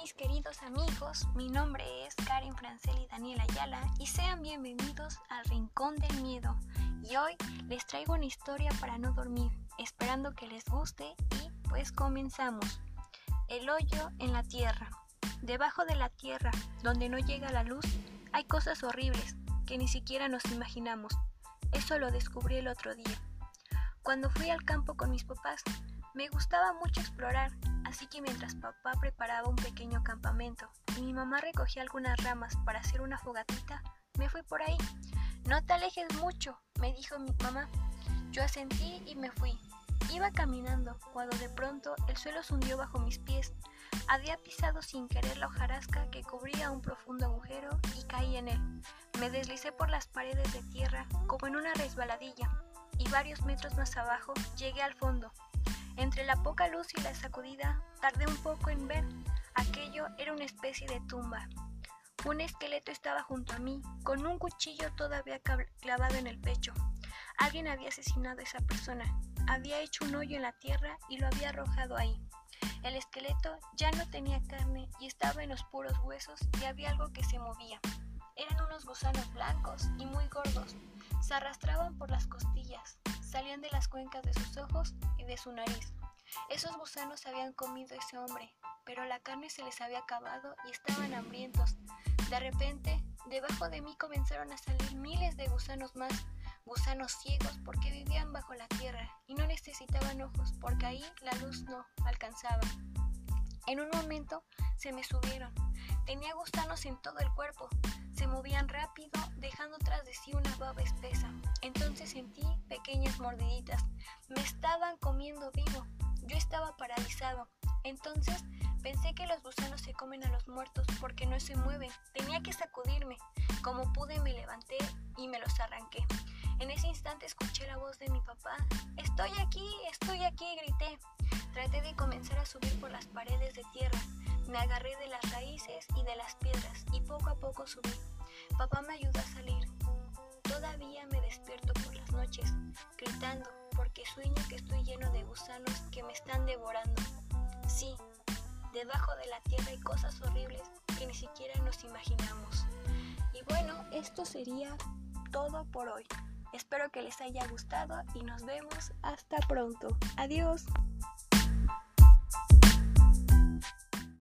mis queridos amigos, mi nombre es Karen Franceli Daniela Ayala y sean bienvenidos al Rincón del Miedo. Y hoy les traigo una historia para no dormir, esperando que les guste y pues comenzamos. El hoyo en la tierra. Debajo de la tierra, donde no llega la luz, hay cosas horribles que ni siquiera nos imaginamos. Eso lo descubrí el otro día. Cuando fui al campo con mis papás, me gustaba mucho explorar, así que mientras papá preparaba un pequeño campamento y mi mamá recogía algunas ramas para hacer una fogatita, me fui por ahí. No te alejes mucho, me dijo mi mamá. Yo asentí y me fui. Iba caminando cuando de pronto el suelo se hundió bajo mis pies. Había pisado sin querer la hojarasca que cubría un profundo agujero y caí en él. Me deslicé por las paredes de tierra como en una resbaladilla y varios metros más abajo llegué al fondo. Entre la poca luz y la sacudida, tardé un poco en ver. Aquello era una especie de tumba. Un esqueleto estaba junto a mí, con un cuchillo todavía clavado en el pecho. Alguien había asesinado a esa persona, había hecho un hoyo en la tierra y lo había arrojado ahí. El esqueleto ya no tenía carne y estaba en los puros huesos y había algo que se movía. Eran unos gusanos blancos y muy gordos. Se arrastraban por las costillas, salían de las cuencas de sus ojos y de su nariz. Esos gusanos habían comido ese hombre, pero la carne se les había acabado y estaban hambrientos. De repente, debajo de mí comenzaron a salir miles de gusanos más, gusanos ciegos porque vivían bajo la tierra y no necesitaban ojos porque ahí la luz no alcanzaba. En un momento se me subieron. Tenía gusanos en todo el cuerpo. Se movían rápido, dejando tras de sí una baba espesa. Entonces sentí pequeñas mordiditas. Me estaban comiendo vivo. Entonces pensé que los gusanos se comen a los muertos porque no se mueven. Tenía que sacudirme. Como pude me levanté y me los arranqué. En ese instante escuché la voz de mi papá. Estoy aquí, estoy aquí, grité. Traté de comenzar a subir por las paredes de tierra. Me agarré de las raíces y de las piedras y poco a poco subí. Papá me ayudó a salir. Todavía me despierto por las noches, gritando, porque sueño que estoy lleno de gusanos que me están devorando. Sí, debajo de la tierra hay cosas horribles que ni siquiera nos imaginamos. Y bueno, esto sería todo por hoy. Espero que les haya gustado y nos vemos hasta pronto. Adiós.